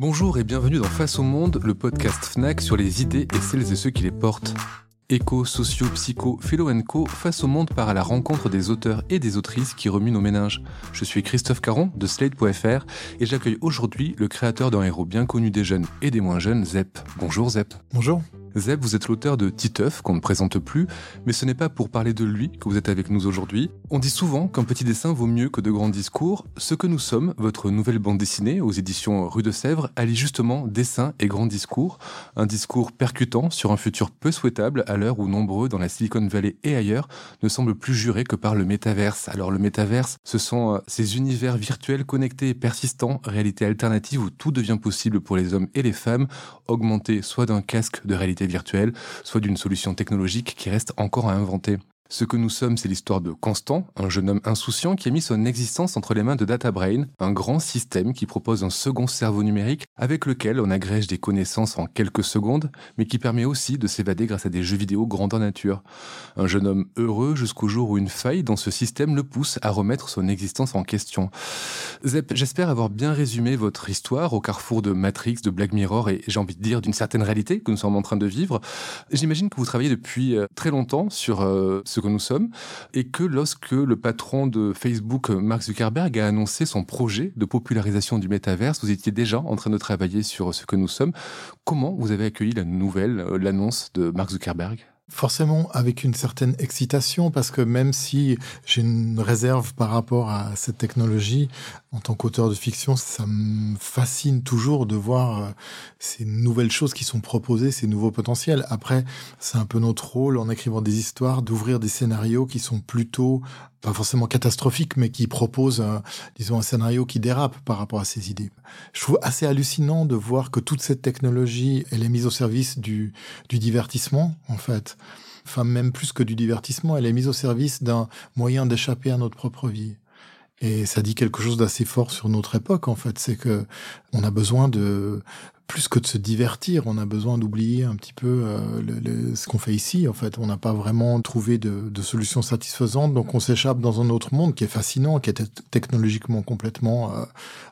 Bonjour et bienvenue dans Face au Monde, le podcast FNAC sur les idées et celles et ceux qui les portent. Éco, socio, psycho, philo co, Face au Monde part à la rencontre des auteurs et des autrices qui remuent nos méninges. Je suis Christophe Caron de Slate.fr et j'accueille aujourd'hui le créateur d'un héros bien connu des jeunes et des moins jeunes, Zep. Bonjour Zep. Bonjour. Zeb, vous êtes l'auteur de Titeuf, qu'on ne présente plus, mais ce n'est pas pour parler de lui que vous êtes avec nous aujourd'hui. On dit souvent qu'un petit dessin vaut mieux que de grands discours. Ce que nous sommes, votre nouvelle bande dessinée aux éditions Rue de Sèvres, allie justement dessin et grands discours. Un discours percutant sur un futur peu souhaitable à l'heure où nombreux dans la Silicon Valley et ailleurs ne semblent plus jurés que par le métaverse. Alors le métaverse, ce sont euh, ces univers virtuels connectés et persistants, réalité alternative où tout devient possible pour les hommes et les femmes, augmentés soit d'un casque de réalité virtuelle, soit d'une solution technologique qui reste encore à inventer. Ce que nous sommes, c'est l'histoire de Constant, un jeune homme insouciant qui a mis son existence entre les mains de DataBrain, un grand système qui propose un second cerveau numérique avec lequel on agrège des connaissances en quelques secondes, mais qui permet aussi de s'évader grâce à des jeux vidéo grandeur nature. Un jeune homme heureux jusqu'au jour où une faille dans ce système le pousse à remettre son existence en question. Zep, j'espère avoir bien résumé votre histoire au carrefour de Matrix, de Black Mirror et j'ai envie de dire d'une certaine réalité que nous sommes en train de vivre. J'imagine que vous travaillez depuis euh, très longtemps sur euh, ce que nous sommes, et que lorsque le patron de Facebook, Mark Zuckerberg, a annoncé son projet de popularisation du métaverse, vous étiez déjà en train de travailler sur ce que nous sommes. Comment vous avez accueilli la nouvelle, euh, l'annonce de Mark Zuckerberg? Forcément avec une certaine excitation parce que même si j'ai une réserve par rapport à cette technologie, en tant qu'auteur de fiction, ça me fascine toujours de voir euh, ces nouvelles choses qui sont proposées, ces nouveaux potentiels. Après, c'est un peu notre rôle en écrivant des histoires d'ouvrir des scénarios qui sont plutôt pas forcément catastrophiques, mais qui proposent, disons, un scénario qui dérape par rapport à ces idées. Je trouve assez hallucinant de voir que toute cette technologie, elle est mise au service du, du divertissement, en fait. Enfin, même plus que du divertissement, elle est mise au service d'un moyen d'échapper à notre propre vie. Et ça dit quelque chose d'assez fort sur notre époque, en fait. C'est que on a besoin de plus que de se divertir, on a besoin d'oublier un petit peu euh, ce qu'on fait ici. En fait, on n'a pas vraiment trouvé de, de solution satisfaisante, donc on s'échappe dans un autre monde qui est fascinant, qui est technologiquement complètement euh,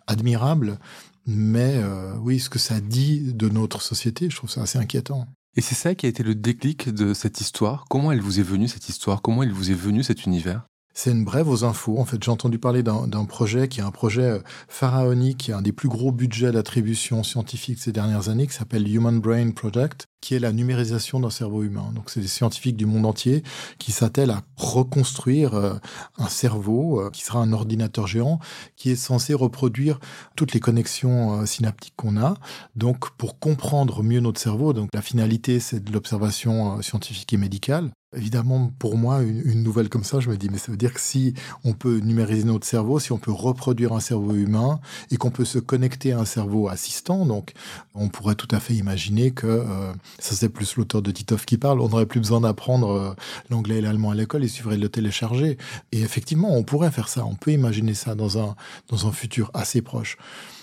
admirable. Mais euh, oui, ce que ça dit de notre société, je trouve ça assez inquiétant. Et c'est ça qui a été le déclic de cette histoire? Comment elle vous est venue cette histoire? Comment il vous est venu cet univers? C'est une brève aux infos. En fait, j'ai entendu parler d'un projet qui est un projet euh, pharaonique, qui est un des plus gros budgets d'attribution scientifique ces dernières années, qui s'appelle Human Brain Project, qui est la numérisation d'un cerveau humain. Donc, c'est des scientifiques du monde entier qui s'attellent à reconstruire euh, un cerveau euh, qui sera un ordinateur géant, qui est censé reproduire toutes les connexions synaptiques qu'on a. Donc, pour comprendre mieux notre cerveau, donc la finalité, c'est de l'observation scientifique et médicale. Évidemment, pour moi, une, nouvelle comme ça, je me dis, mais ça veut dire que si on peut numériser notre cerveau, si on peut reproduire un cerveau humain et qu'on peut se connecter à un cerveau assistant, donc on pourrait tout à fait imaginer que, euh, ça c'est plus l'auteur de Titov qui parle, on n'aurait plus besoin d'apprendre euh, l'anglais et l'allemand à l'école, il suffirait de le télécharger. Et effectivement, on pourrait faire ça, on peut imaginer ça dans un, dans un futur assez proche.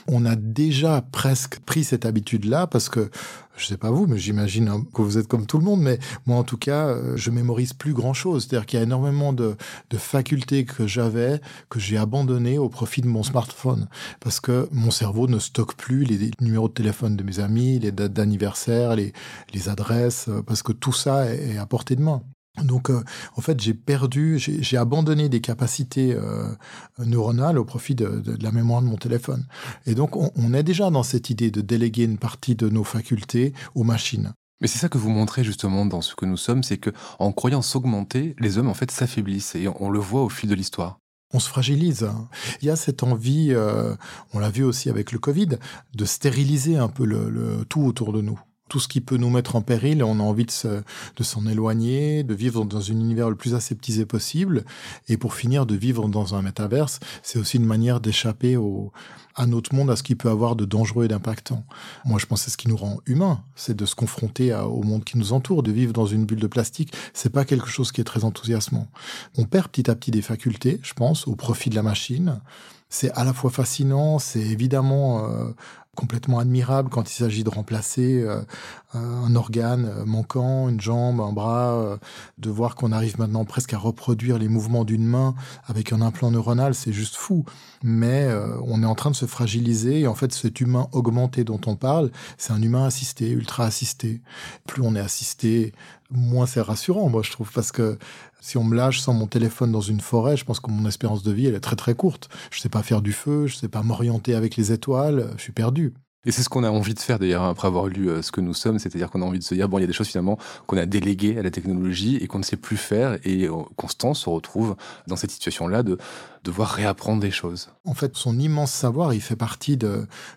On a déjà presque pris cette habitude-là parce que, je sais pas vous, mais j'imagine que vous êtes comme tout le monde, mais moi en tout cas, euh, je mémorise plus grand-chose. C'est-à-dire qu'il y a énormément de, facultés que j'avais, que j'ai abandonnées au profit de mon smartphone. Parce que mon cerveau ne stocke plus les numéros de téléphone de mes amis, les dates d'anniversaire, les, les adresses, euh, parce que tout ça est à portée de main. Donc, euh, en fait, j'ai perdu, j'ai abandonné des capacités euh, neuronales au profit de, la mémoire de mon téléphone. Et donc, on, est déjà dans cette idée de déléguer une partie de nos facultés aux machines. Mais c'est ça que vous montrez justement dans ce que nous sommes, c'est que en croyant s'augmenter, les hommes en fait s'affaiblissent et on, le voit au fil de l'histoire on se fragilise. Hein. Il y a cette envie, euh, on l'a vu aussi avec le Covid, de stériliser un peu le tout autour de nous tout ce qui peut nous mettre en péril, on a envie de, s'en éloigner, de vivre dans un univers le plus aseptisé possible. Et pour finir, de vivre dans un métaverse, c'est aussi une manière d'échapper au, à notre monde, à ce qui peut avoir de dangereux et d'impactant. Moi, je pense que c'est ce qui nous rend humains, c'est de se confronter au monde qui nous entoure, de vivre dans une bulle de plastique. C'est pas quelque chose qui est très enthousiasmant. On perd petit à petit des facultés, je pense, au profit de la machine. C'est à la fois fascinant, c'est évidemment euh, complètement admirable quand il s'agit de remplacer euh, un organe manquant, une jambe, un bras, de voir qu'on arrive maintenant presque à reproduire les mouvements d'une main avec un implant neuronal, c'est juste fou. Mais on est en train de se fragiliser et en fait cet humain augmenté dont on parle, c'est un humain assisté, ultra assisté. Plus on est assisté, moins c'est rassurant, moi je trouve, parce que si on me lâche sans mon téléphone dans une forêt, je pense que mon espérance de vie, elle est très très courte. Je sais pas faire du feu, je sais pas m'orienter avec les étoiles, je suis perdu. Et c'est ce qu'on a envie de faire d'ailleurs après avoir lu euh, ce que nous sommes, c'est-à-dire qu'on a envie de se dire bon, il y a des choses finalement qu'on a déléguées à la technologie et qu'on ne sait plus faire et euh, Constant se retrouve dans cette situation-là de devoir réapprendre des choses. En fait, son immense savoir, il fait partie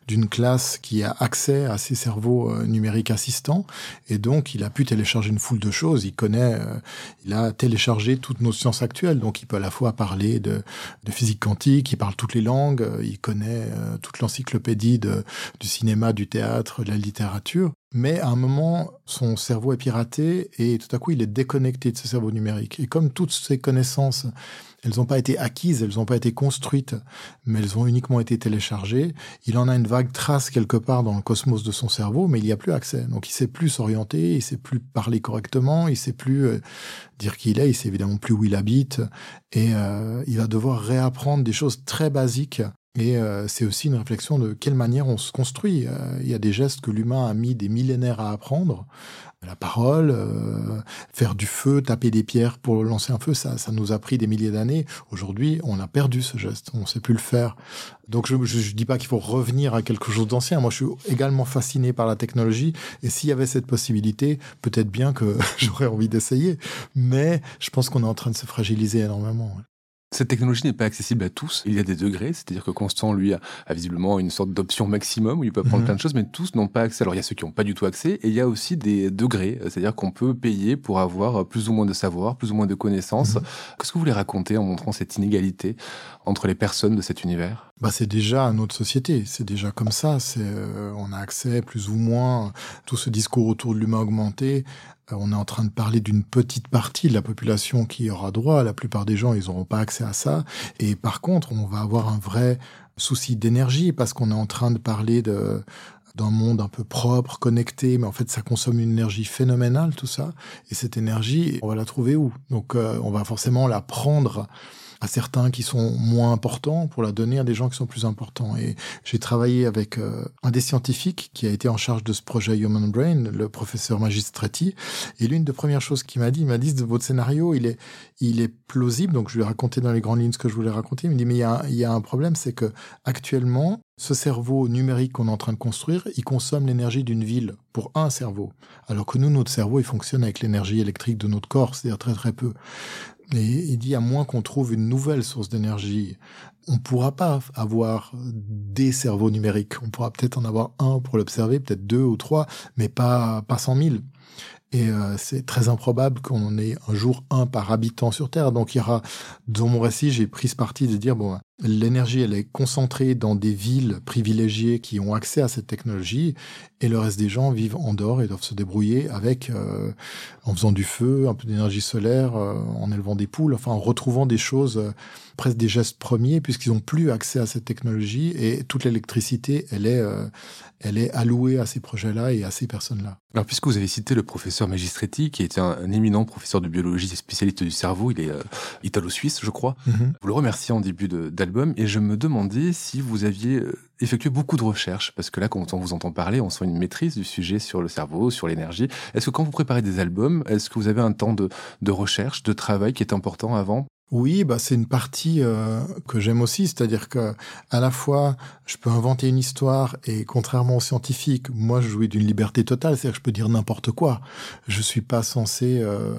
d'une classe qui a accès à ses cerveaux euh, numériques assistants et donc il a pu télécharger une foule de choses. Il connaît, il a téléchargé toutes nos sciences actuelles, donc il peut à la fois parler de, physique quantique, il parle toutes les langues, il connaît toute l'encyclopédie du cinéma, du théâtre, de la littérature. Mais à un moment, son cerveau est piraté et tout à coup, il est déconnecté de ce cerveau numérique. Et comme toutes ces connaissances, elles n'ont pas été acquises, elles n'ont pas été construites, mais elles ont uniquement été téléchargées, il en a une vague trace quelque part dans le cosmos de son cerveau, mais il n'y a plus accès. Donc il sait plus s'orienter, il sait plus parler correctement, il sait plus euh, dire qui il est, il sait évidemment plus où il habite, et euh, il va devoir réapprendre des choses très basiques et euh, c'est aussi une réflexion de quelle manière on se construit. Euh, il y a des gestes que l'humain a mis des millénaires à apprendre. La parole, euh, faire du feu, taper des pierres pour lancer un feu, ça, ça nous a pris des milliers d'années. Aujourd'hui, on a perdu ce geste, on ne sait plus le faire. Donc je ne dis pas qu'il faut revenir à quelque chose d'ancien. Moi, je suis également fasciné par la technologie. Et s'il y avait cette possibilité, peut-être bien que j'aurais envie d'essayer. Mais je pense qu'on est en train de se fragiliser énormément. Cette technologie n'est pas accessible à tous. Il y a des degrés, c'est-à-dire que Constant, lui, a, visiblement une sorte d'option maximum où il peut apprendre mhm. plein de choses, mais tous n'ont pas accès. Alors, il y a ceux qui n'ont pas du tout accès, et il y a aussi des degrés, c'est-à-dire qu'on peut payer pour avoir plus ou moins de savoir, plus ou moins de connaissances. Mhm. Qu'est-ce que vous voulez raconter en montrant cette inégalité entre les personnes de cet univers? Bah, c'est déjà notre société, c'est déjà comme ça. C'est, euh, on a accès plus ou moins tout ce discours autour de l'humain augmenté euh, on est en train de parler d'une petite partie de la population qui aura droit. La plupart des gens, ils n'auront pas accès à ça. Et par contre, on va avoir un vrai souci d'énergie parce qu'on est en train de parler de d'un monde un peu propre, connecté, mais en fait ça consomme une énergie phénoménale tout ça. Et cette énergie, on va la trouver où? Donc euh, on va forcément la prendre à certains qui sont moins importants pour la donner à des gens qui sont plus importants. Et j'ai travaillé avec euh, un des scientifiques qui a été en charge de ce projet Human Brain, le professeur Magistretti. Et l'une des premières choses qu'il m'a dit, il m'a dit, votre scénario, il est, il est plausible. Donc je lui ai raconté dans les grandes lignes ce que je voulais raconter. Il me dit, mais il y a, il y a un problème, c'est que actuellement, ce cerveau numérique qu'on est en train de construire, il consomme l'énergie d'une ville pour un cerveau. Alors que nous, notre cerveau, il fonctionne avec l'énergie électrique de notre corps, c'est-à-dire très très peu. Et il dit, à moins qu'on trouve une nouvelle source d'énergie, on ne pourra pas avoir des cerveaux numériques. On pourra peut-être en avoir un pour l'observer, peut-être deux ou trois, mais pas, pas cent mille. Et euh, c'est très improbable qu'on en ait un jour un par habitant sur Terre. Donc il y aura, dans mon récit, j'ai pris ce parti de dire, bon, l'énergie, elle est concentrée dans des villes privilégiées qui ont accès à cette technologie, et le reste des gens vivent en dehors et doivent se débrouiller avec, euh, en faisant du feu, un peu d'énergie solaire, euh, en élevant des poules, enfin en retrouvant des choses presque des gestes premiers puisqu'ils n'ont plus accès à cette technologie et toute l'électricité, elle est, euh, elle est allouée à ces projets-là et à ces personnes-là. Alors, puisque vous avez cité le professeur Magistretti, qui est un, éminent professeur de biologie et spécialiste du cerveau, il est euh, italo-suisse, je crois. Mhm. Vous le remerciez en début d'album et je me demandais si vous aviez euh, effectué beaucoup de recherches, parce que là, quand on vous entend parler, on sent une maîtrise du sujet sur le cerveau, sur l'énergie. Est-ce que quand vous préparez des albums, est-ce que vous avez un temps de, de recherche, de travail qui est important avant oui, bah c'est une partie euh, que j'aime aussi, c'est-à-dire que à la fois je peux inventer une histoire et contrairement aux scientifiques, moi je jouis d'une liberté totale, c'est-à-dire que je peux dire n'importe quoi. Je suis pas censé euh,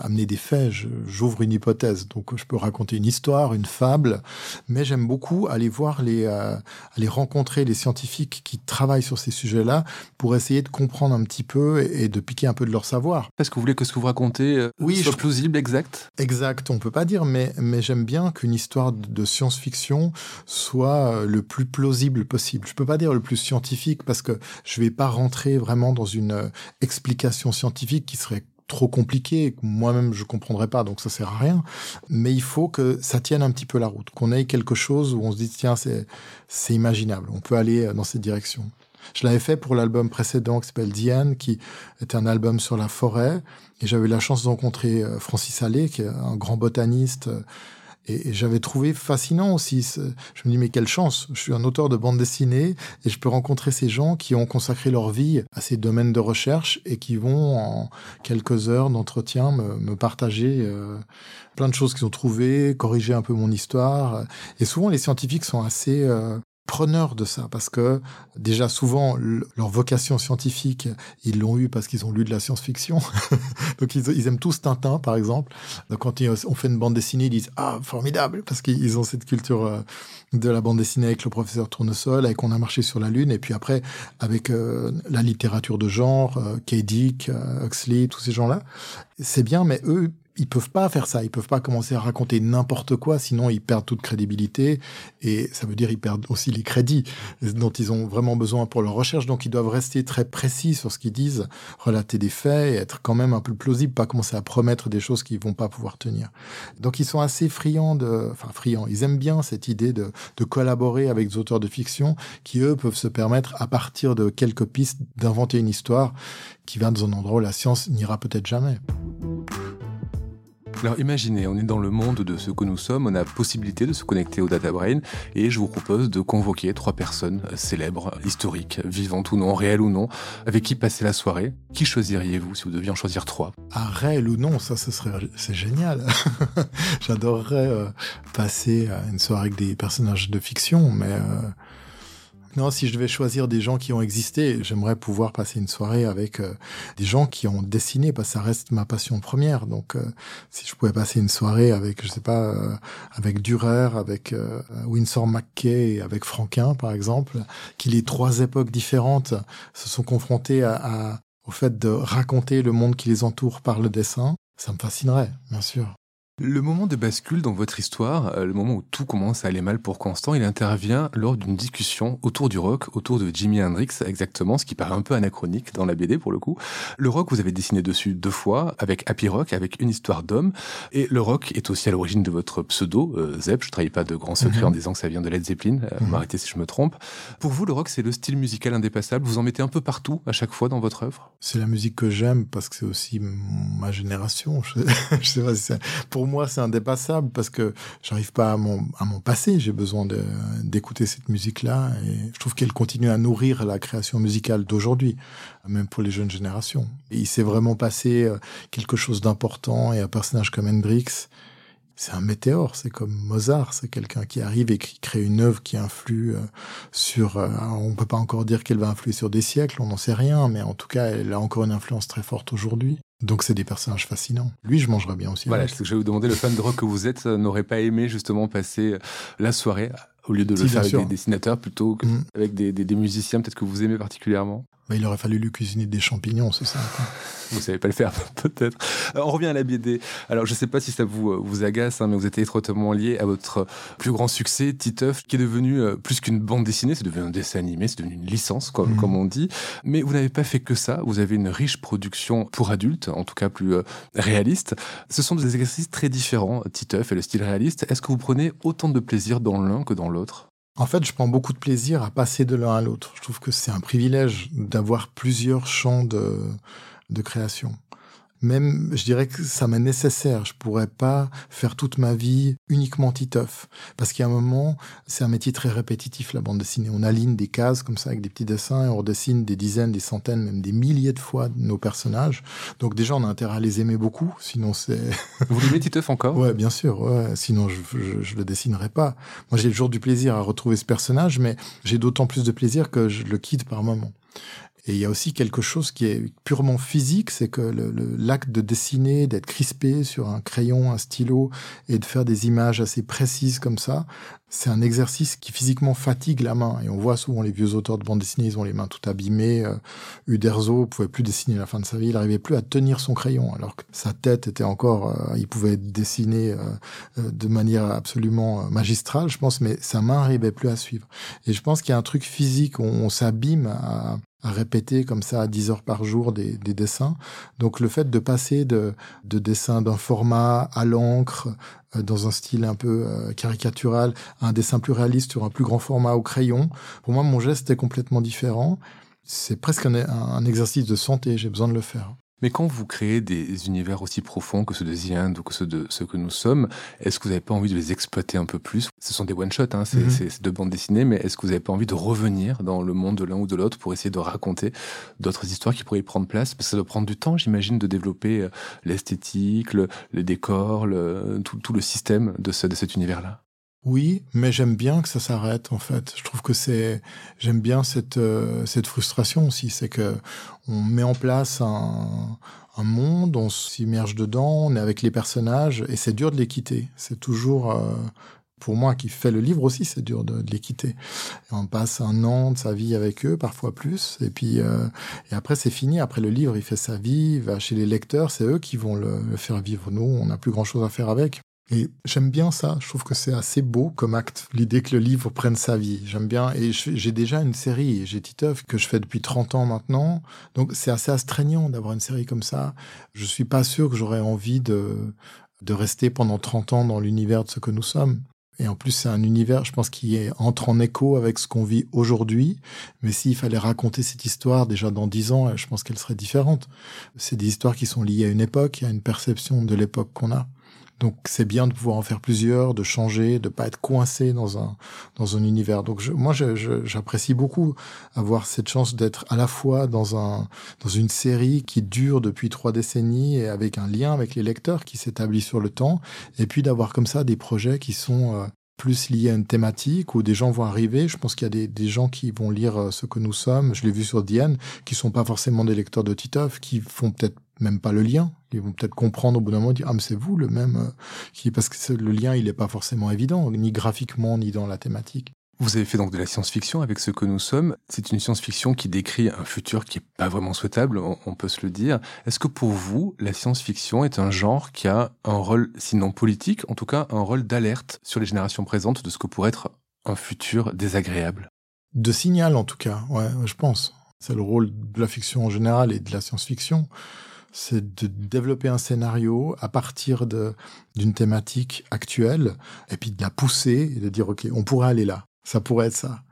amener des faits, j'ouvre une hypothèse, donc je peux raconter une histoire, une fable, mais j'aime beaucoup aller voir les, euh, aller rencontrer les scientifiques qui travaillent sur ces sujets-là pour essayer de comprendre un petit peu et, de piquer un peu de leur savoir. Est-ce que vous voulez que ce que vous racontez oui, soit plausible, exact? Exact, on peut pas dire mais, j'aime bien qu'une histoire de science-fiction soit euh, le plus plausible possible. Je peux pas dire le plus scientifique parce que je vais pas rentrer vraiment dans une euh, explication scientifique qui serait trop compliqué, moi-même je comprendrais pas, donc ça sert à rien. Mais il faut que ça tienne un petit peu la route, qu'on ait quelque chose où on se dit tiens c'est c'est imaginable, on peut aller dans cette direction. Je l'avais fait pour l'album précédent qui s'appelle Diane, qui était un album sur la forêt. Et j'avais la chance de rencontrer euh, Francis Allais, qui est un grand botaniste. Euh, et, j'avais trouvé fascinant aussi. Je me dis, mais quelle chance. Je suis un auteur de bande dessinée et je peux rencontrer ces gens qui ont consacré leur vie à ces domaines de recherche et qui vont, en quelques heures d'entretien, me, partager euh, plein de choses qu'ils ont trouvées, corriger un peu mon histoire. Et souvent, les scientifiques sont assez preneurs de ça parce que déjà souvent leur vocation scientifique ils l'ont eu parce qu'ils ont lu de la science-fiction donc ils, aiment tous Tintin par exemple donc quand on fait une bande dessinée ils disent ah formidable parce qu'ils ont cette culture euh, de la bande dessinée avec le professeur Tournesol avec on a marché sur la lune et puis après avec euh, la littérature de genre euh. Dick Huxley tous ces gens là c'est bien mais eux ils peuvent pas faire ça. Ils peuvent pas commencer à raconter n'importe quoi, sinon ils perdent toute crédibilité. Et ça veut dire ils perdent aussi les crédits dont ils ont vraiment besoin pour leur recherche. Donc ils doivent rester très précis sur ce qu'ils disent, relater des faits et être quand même un peu plausible, pas commencer à promettre des choses qu'ils vont pas pouvoir tenir. Donc ils sont assez friands de, enfin friands. Ils aiment bien cette idée de, de collaborer avec des auteurs de fiction qui eux peuvent se permettre à partir de quelques pistes d'inventer une histoire qui va dans un endroit où la science n'ira peut-être jamais. Alors imaginez, on est dans le monde de ce que nous sommes, on a possibilité de se connecter au Data Brain et je vous propose de convoquer trois personnes célèbres, historiques, vivantes ou non, réelles ou non, avec qui passer la soirée. Qui choisiriez-vous si vous deviez en choisir trois? Ah, réel ou non, ça, ce serait, c'est génial. J'adorerais euh, passer une soirée avec des personnages de fiction, mais euh, non, si je devais choisir des gens qui ont existé, j'aimerais pouvoir passer une soirée avec euh, des gens qui ont dessiné, parce que ça reste ma passion première. Donc, euh, si je pouvais passer une soirée avec, je sais pas, euh, avec Dürer, avec Winsor McKay, avec Franquin, par exemple, qui les trois époques différentes se sont confrontées à, au fait de raconter le monde qui les entoure par le dessin, ça me fascinerait, bien sûr. Le moment de bascule dans votre histoire, euh, le moment où tout commence à aller mal pour Constant, il intervient lors d'une discussion autour du rock, autour de Jimi Hendrix exactement, ce qui paraît un peu anachronique dans la BD pour le coup. Le rock, vous avez dessiné dessus deux fois, avec Happy Rock, avec une histoire d'homme, et le rock est aussi à l'origine de votre pseudo, euh, Zep, je trahis pas de grands secrets mhm. en disant que ça vient de Led Zeppelin, euh, mhm. m'arrêtez si je me trompe. Pour vous, le rock, c'est le style musical indépassable, vous en mettez un peu partout, à chaque fois dans votre œuvre? C'est la musique que j'aime, parce que c'est aussi ma génération, je, sais pas si pour moi, c'est indépassable parce que j'arrive pas à mon, à passé. J'ai besoin d'écouter cette musique-là et je trouve qu'elle continue à nourrir la création musicale d'aujourd'hui, même pour les jeunes générations. il s'est vraiment passé euh, quelque chose d'important et un personnage comme Hendrix, c'est un météore, c'est comme Mozart, c'est quelqu'un qui arrive et qui crée une œuvre qui influe euh, sur, euh, on peut pas encore dire qu'elle va influer sur des siècles, on n'en sait rien, mais en tout cas, elle a encore une influence très forte aujourd'hui. Donc c'est des personnages fascinants. Lui, je mangerais bien aussi. Voilà, ce que je vais vous demander, le fan de rock que vous êtes euh, n'aurait pas aimé justement passer la soirée au lieu de le faire avec des dessinateurs plutôt qu'avec mm. des, des musiciens peut-être que vous aimez particulièrement? Bah, il aurait fallu lui cuisiner des champignons, c'est ça. Vous savez pas le faire, peut-être. Euh, on revient à la BD. Alors, je sais pas si ça vous, euh, vous agace, hein, mais vous êtes étroitement lié à votre plus grand succès, Titeuf, qui est devenu euh, plus qu'une bande dessinée, c'est devenu un dessin animé, c'est devenu une licence, comme, mm. comme on dit. Mais vous n'avez pas fait que ça. Vous avez une riche production pour adultes, en tout cas plus réaliste. Ce sont des exercices très différents, Titeuf et le style réaliste. Est-ce que vous prenez autant de plaisir dans l'un que dans l'autre? En fait, je prends beaucoup de plaisir à passer de l'un à l'autre. Je trouve que c'est un privilège d'avoir plusieurs champs de, création même, je dirais que ça m'est nécessaire. Je pourrais pas faire toute ma vie uniquement Titeuf. Parce qu'il y a un moment, c'est un métier très répétitif, la bande dessinée. On aligne des cases comme ça avec des petits dessins et on redessine des dizaines, des centaines, même des milliers de fois nos personnages. Donc déjà, on a intérêt à les aimer beaucoup. Sinon, c'est... Vous l'aimez Titeuf encore? Ouais, bien sûr. Ouais. Sinon, je, je, je le dessinerai pas. Moi, j'ai toujours du plaisir à retrouver ce personnage, mais j'ai d'autant plus de plaisir que je le quitte par moment. Et il y a aussi quelque chose qui est purement physique, c'est que l'acte de dessiner, d'être crispé sur un crayon, un stylo, et de faire des images assez précises comme ça, c'est un exercice qui physiquement fatigue la main. Et on voit souvent les vieux auteurs de bande dessinée, ils ont les mains tout abîmées. Euh, Uderzo pouvait plus dessiner à la fin de sa vie, il n'arrivait plus à tenir son crayon, alors que sa tête était encore, euh, il pouvait dessiner euh, euh, de manière absolument magistrale, je pense, mais sa main n'arrivait plus à suivre. Et je pense qu'il y a un truc physique, on, on s'abîme à, à répéter comme ça à 10 heures par jour des, des dessins. Donc le fait de passer de, de dessins d'un format à l'encre, euh, dans un style un peu euh, caricatural, à un dessin plus réaliste sur un plus grand format au crayon, pour moi mon geste est complètement différent. C'est presque un, un exercice de santé, j'ai besoin de le faire. Mais quand vous créez des univers aussi profonds que ceux de The ou que ceux de ce que nous sommes, est-ce que vous n'avez pas envie de les exploiter un peu plus? Ce sont des one-shots, hein, c'est mm deux bandes dessinées, mais est-ce que vous n'avez pas envie de revenir dans le monde de l'un ou de l'autre pour essayer de raconter d'autres histoires qui pourraient y prendre place? Parce que ça doit prendre du temps, j'imagine, de développer euh, l'esthétique, le, les décors, le, tout, tout, le système de, ce, de cet univers-là. Oui, mais j'aime bien que ça s'arrête en fait. Je trouve que c'est j'aime bien cette euh, cette frustration aussi, c'est que on met en place un, un monde, on s'immerge dedans, on est avec les personnages et c'est dur de les quitter. C'est toujours euh, pour moi qui fait le livre aussi, c'est dur de, de les quitter. On passe un an de sa vie avec eux, parfois plus, et puis euh, et après c'est fini. Après le livre, il fait sa vie, il va chez les lecteurs, c'est eux qui vont le, le faire vivre. Nous, on n'a plus grand chose à faire avec. Et j'aime bien ça. Je trouve que c'est assez beau comme acte. L'idée que le livre prenne sa vie. J'aime bien. Et j'ai déjà une série, j'ai Titeuf, que je fais depuis 30 ans maintenant. Donc c'est assez astreignant d'avoir une série comme ça. Je suis pas sûr que j'aurais envie de, de rester pendant 30 ans dans l'univers de ce que nous sommes. Et en plus, c'est un univers, je pense, qui entre en écho avec ce qu'on vit aujourd'hui. Mais s'il fallait raconter cette histoire déjà dans dix ans, je pense qu'elle serait différente. C'est des histoires qui sont liées à une époque, à une perception de l'époque qu'on a. Donc c'est bien de pouvoir en faire plusieurs, de changer, de pas être coincé dans un dans un univers. Donc je, moi j'apprécie beaucoup avoir cette chance d'être à la fois dans un dans une série qui dure depuis trois décennies et avec un lien avec les lecteurs qui s'établit sur le temps, et puis d'avoir comme ça des projets qui sont euh, plus liés à une thématique où des gens vont arriver. Je pense qu'il y a des, des, gens qui vont lire euh, ce que nous sommes. Je l'ai vu sur Diane, qui sont pas forcément des lecteurs de Titeuf, qui font peut-être même pas le lien. Ils vont peut-être comprendre au bout d'un moment, dire ah mais c'est vous le même, euh, qui parce que le lien il est pas forcément évident, ni graphiquement ni dans la thématique. Vous avez fait donc de la science-fiction avec ce que nous sommes. C'est une science-fiction qui décrit un futur qui est pas vraiment souhaitable, on, peut se le dire. Est-ce que pour vous, la science-fiction est un genre qui a un rôle, sinon politique, en tout cas un rôle d'alerte sur les générations présentes de ce que pourrait être un futur désagréable? De signal en tout cas, ouais, je pense. C'est le rôle de la fiction en général et de la science-fiction c'est de développer un scénario à partir d'une thématique actuelle et puis de la pousser et de dire ok on pourrait aller là. Ça pourrait être ça.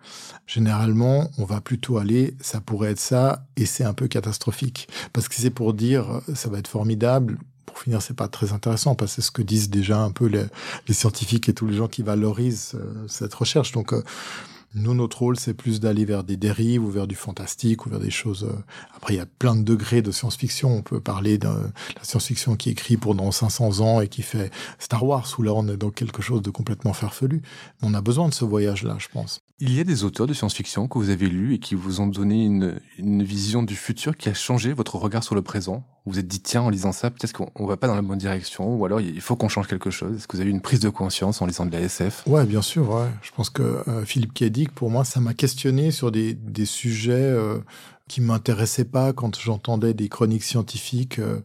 Généralement on va plutôt aller ça pourrait être ça et c'est un peu catastrophique. Parce que c'est pour dire ça va être formidable. Pour finir, c'est pas très intéressant parce que c'est ce que disent déjà un peu les, les, scientifiques et tous les gens qui valorisent euh, cette recherche. Donc, euh, nous, notre rôle, c'est plus d'aller vers des dérives ou vers du fantastique ou vers des choses. Euh, après, il y a plein de degrés de science-fiction. On peut parler de la science-fiction qui écrit pour dans 500 ans et qui fait Star Wars, où là, on est dans quelque chose de complètement farfelu. On a besoin de ce voyage-là, je pense. Il y a des auteurs de science-fiction que vous avez lus et qui vous ont donné une, une vision du futur qui a changé votre regard sur le présent. Vous vous êtes dit, tiens, en lisant ça, peut-être qu'on va pas dans la bonne direction, ou alors il faut qu'on change quelque chose. Est-ce que vous avez eu une prise de conscience en lisant de la SF Ouais, bien sûr. Ouais. Je pense que euh, Philippe Kédic, pour moi, ça m'a questionné sur des, des sujets euh, qui m'intéressaient pas quand j'entendais des chroniques scientifiques. Euh,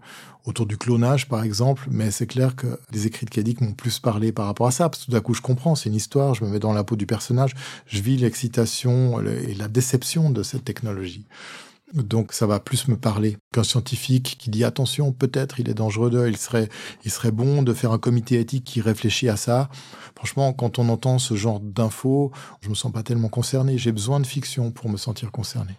autour du clonage, par exemple, mais c'est clair que les écrits de Kadik m'ont plus parlé par rapport à ça, parce que tout d'un coup, je comprends, c'est une histoire, je me mets dans la peau du personnage, je vis l'excitation et la déception de cette technologie. Donc ça va plus me parler qu'un scientifique qui dit attention, peut-être il est dangereux il serait, il serait bon de faire un comité éthique qui réfléchit à ça. Franchement, quand on entend ce genre d'infos, je me sens pas tellement concerné. J'ai besoin de fiction pour me sentir concerné.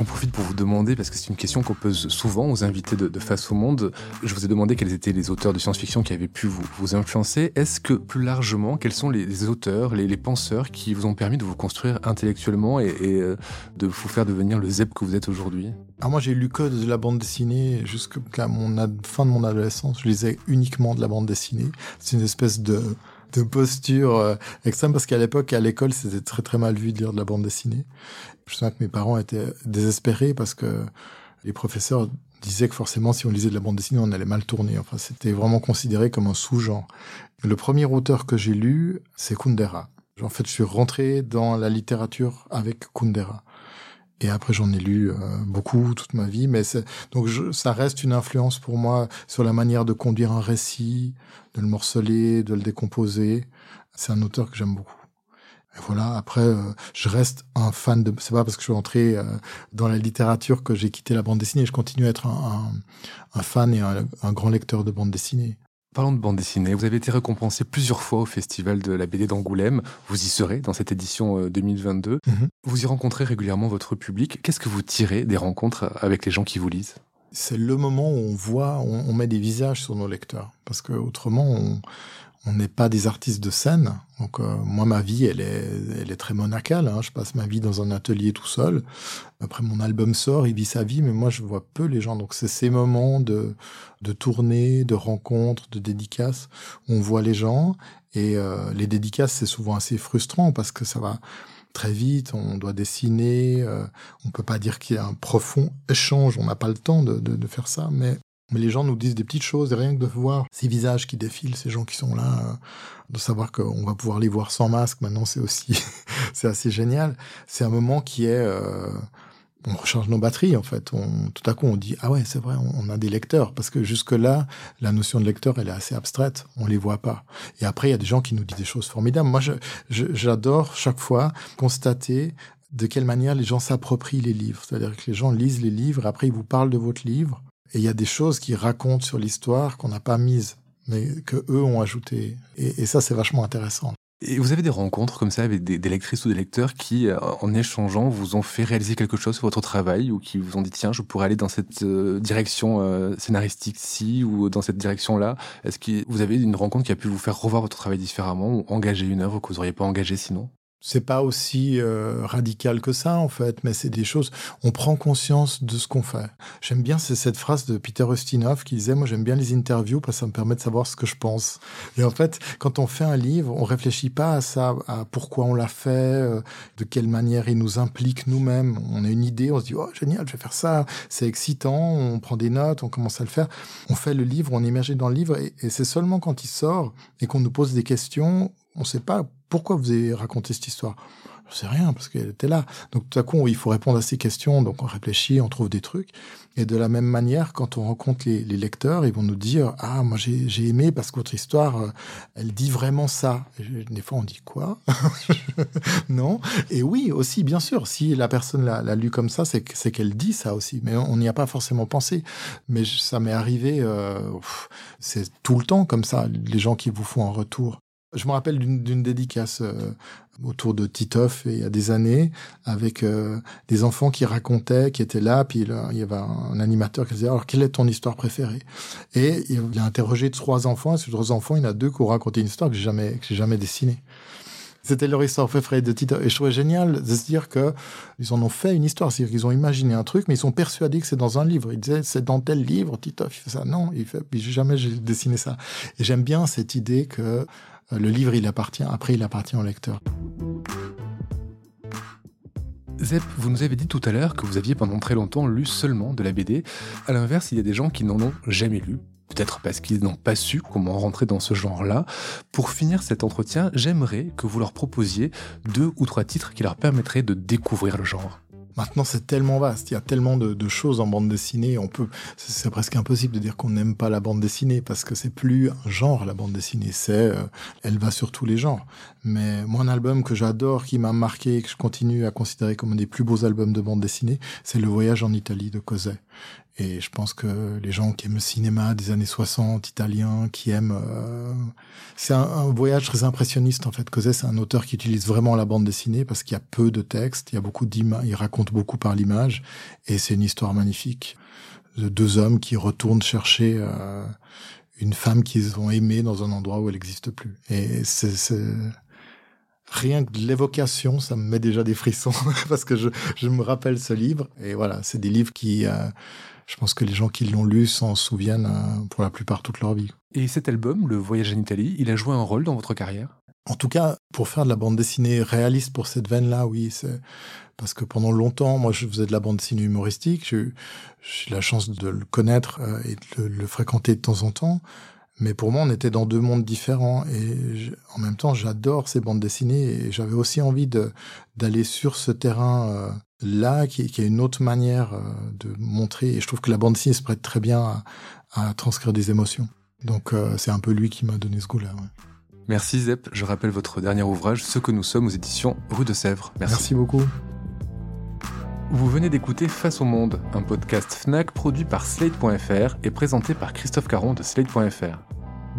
J'en profite pour vous demander, parce que c'est une question qu'on pose souvent aux invités de, Face au Monde, je vous ai demandé quels étaient les auteurs de science-fiction qui avaient pu vous, influencer. Est-ce que plus largement, quels sont les, auteurs, les, penseurs qui vous ont permis de vous construire intellectuellement et, euh, de vous faire devenir le zeb que vous êtes aujourd'hui? Alors moi j'ai lu que de la bande dessinée jusqu'à mon fin de mon adolescence. Je lisais uniquement de la bande dessinée. C'est une espèce de de posture euh, extrême parce qu'à l'époque à l'école c'était très très mal vu de lire de la bande dessinée. Je sais que mes parents étaient désespérés parce que les professeurs disaient que forcément si on lisait de la bande dessinée on allait mal tourner. Enfin c'était vraiment considéré comme un sous-genre. Le premier auteur que j'ai lu c'est Kundera. En fait je suis rentré dans la littérature avec Kundera. Et après, j'en ai lu euh, beaucoup toute ma vie, mais donc ça reste une influence pour moi sur la manière de conduire un récit, de le morceler, de le décomposer. C'est un auteur que j'aime beaucoup. Et voilà. Après, euh, je reste un fan de. C'est pas parce que je suis entré euh, dans la littérature que j'ai quitté la bande dessinée. Je continue à être un, un, fan et un, un, grand lecteur de bande dessinée. Parlons de bande dessinée. Vous avez été récompensé plusieurs fois au Festival de la BD d'Angoulême. Vous y serez dans cette édition 2022. Euh, mhm. Vous y rencontrez régulièrement votre public. Qu'est-ce que vous tirez des rencontres avec les gens qui vous lisent? C'est le moment où on voit, on, on met des visages sur nos lecteurs. Parce que autrement, on on n'est pas des artistes de scène. Donc euh, moi, ma vie, elle est, elle est très monacale. Hein. Je passe ma vie dans un atelier tout seul. Après, mon album sort, il vit sa vie, mais moi, je vois peu les gens. Donc c'est ces moments de, de tournée, de rencontres, de dédicaces où on voit les gens. Et euh, les dédicaces, c'est souvent assez frustrant parce que ça va très vite, on doit dessiner, euh, on peut pas dire qu'il y a un profond échange, on n'a pas le temps de, de, de, faire ça, mais mais les gens nous disent des petites choses, et rien que de voir ces visages qui défilent, ces gens qui sont là, euh, de savoir qu'on va pouvoir les voir sans masque, maintenant c'est aussi, c'est assez génial. C'est un moment qui est, euh, on recharge nos batteries en fait. On, tout à coup on dit ah ouais c'est vrai, on, a des lecteurs parce que jusque là la notion de lecteur elle est assez abstraite, on les voit pas. Et après il y a des gens qui nous disent des choses formidables. Moi j'adore chaque fois constater de quelle manière les gens s'approprient les livres. C'est-à-dire que les gens lisent les livres, après ils vous parlent de votre livre et il y a des choses qui racontent sur l'histoire qu'on n'a pas mises, mais que eux ont ajoutées. Et, ça, c'est vachement intéressant. Et vous avez des rencontres comme ça avec des, des, lectrices ou des lecteurs qui, euh, en échangeant, vous ont fait réaliser quelque chose sur votre travail ou qui vous ont dit tiens, je pourrais aller dans cette euh, direction euh, scénaristique-ci ou dans cette direction-là. Est-ce que vous avez une rencontre qui a pu vous faire revoir votre travail différemment ou engager une œuvre que vous n'auriez pas engagée sinon? C'est pas aussi euh, radical que ça en fait, mais c'est des choses. On prend conscience de ce qu'on fait. J'aime bien c'est cette phrase de Peter Ustinov qui disait moi j'aime bien les interviews parce que ça me permet de savoir ce que je pense. Et en fait, quand on fait un livre, on réfléchit pas à ça, à pourquoi on l'a fait, euh, de quelle manière il nous implique nous-mêmes. On a une idée, on se dit oh génial, je vais faire ça, c'est excitant. On prend des notes, on commence à le faire. On fait le livre, on est dans le livre, et, et c'est seulement quand il sort et qu'on nous pose des questions, on ne sait pas pourquoi vous avez raconté cette histoire? Je sais rien, parce qu'elle était là. Donc tout à coup, il faut répondre à ces questions, donc on réfléchit, on trouve des trucs. Et de la même manière, quand on rencontre les, lecteurs, ils vont nous dire « Ah, moi j'ai aimé parce que votre histoire, euh, elle dit vraiment ça. » Des fois, on dit « Quoi ?» Non Et oui, aussi, bien sûr, si la personne l'a lu comme ça, c'est qu'elle dit ça aussi. Mais on n'y a pas forcément pensé. Mais ça m'est arrivé, euh, c'est tout le temps comme ça, les gens qui vous font un retour. Je me rappelle d'une dédicace euh, autour de Titoff il y a des années avec euh, des enfants qui racontaient, qui étaient là, puis il y avait un animateur qui disait alors quelle est ton histoire préférée? Et il a interrogé trois enfants, et ces trois enfants, il y en a deux qui ont raconté une histoire que j'ai jamais que j'ai jamais dessinée. C'était leur histoire préférée de Titoff. Et je trouvais génial de se dire que ils en ont fait une histoire, c'est-à-dire qu'ils ont imaginé un truc, mais ils sont persuadés que c'est dans un livre. Ils disaient c'est dans tel livre, Titoff il fait ça. Non, il fait, jamais j'ai dessiné ça. Et j'aime bien cette idée que euh, le livre, il appartient, après, il appartient au lecteur. Zep, vous nous avez dit tout à l'heure que vous aviez pendant très longtemps lu seulement de la BD. À l'inverse, il y a des gens qui n'en ont jamais lu. Peut-être parce qu'ils n'ont pas su comment rentrer dans ce genre-là. Pour finir cet entretien, j'aimerais que vous leur proposiez deux ou trois titres qui leur permettraient de découvrir le genre. Maintenant, c'est tellement vaste. Il y a tellement de, choses en bande dessinée. On peut, c'est presque impossible de dire qu'on n'aime pas la bande dessinée parce que c'est plus un genre, la bande dessinée. C'est, euh, elle va sur tous les genres. Mais moi, un album que j'adore, qui m'a marqué, que je continue à considérer comme un des plus beaux albums de bande dessinée, c'est Le Voyage en Italie de Cosset. Et je pense que les gens qui aiment le cinéma des années 60 italien, qui aiment... Euh... C'est un, voyage très impressionniste, en fait. Cosette, c'est un auteur qui utilise vraiment la bande dessinée parce qu'il y a peu de texte, il y a beaucoup d'images, il raconte beaucoup par l'image, et c'est une histoire magnifique de deux hommes qui retournent chercher euh, une femme qu'ils ont aimée dans un endroit où elle n'existe plus. Et c'est rien que l'évocation, ça me met déjà des frissons parce que je, je, me rappelle ce livre. Et voilà, c'est des livres qui, euh, je pense que les gens qui l'ont lu s'en souviennent euh, pour la plupart toute leur vie. Et cet album, Le Voyage en Italie, il a joué un rôle dans votre carrière? En tout cas, pour faire de la bande dessinée réaliste pour cette veine-là, oui. C'est parce que pendant longtemps, moi, je faisais de la bande dessinée humoristique. J'ai eu la chance de le connaître euh, et de le, le fréquenter de temps en temps. Mais pour moi, on était dans deux mondes différents. Et en même temps, j'adore ces bandes dessinées. Et j'avais aussi envie d'aller sur ce terrain euh, là, qui, qui, est une autre manière euh, de montrer. Et je trouve que la bande dessinée se prête très bien à, à transcrire des émotions. Donc euh, c'est un peu lui qui m'a donné ce goût-là. Ouais. Merci Zep, je rappelle votre dernier ouvrage, Ce que nous sommes aux éditions Rue de Sèvres. Merci, Merci beaucoup. Vous venez d'écouter Face au Monde, un podcast FNAC produit par Slate.fr et présenté par Christophe Caron de Slate.fr.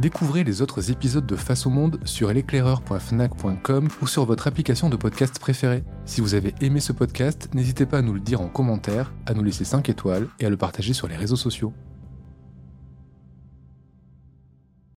Découvrez les autres épisodes de Face au Monde sur l'éclaireur.fnac.com ou sur votre application de podcast préférée. Si vous avez aimé ce podcast, n'hésitez pas à nous le dire en commentaire, à nous laisser 5 étoiles et à le partager sur les réseaux sociaux.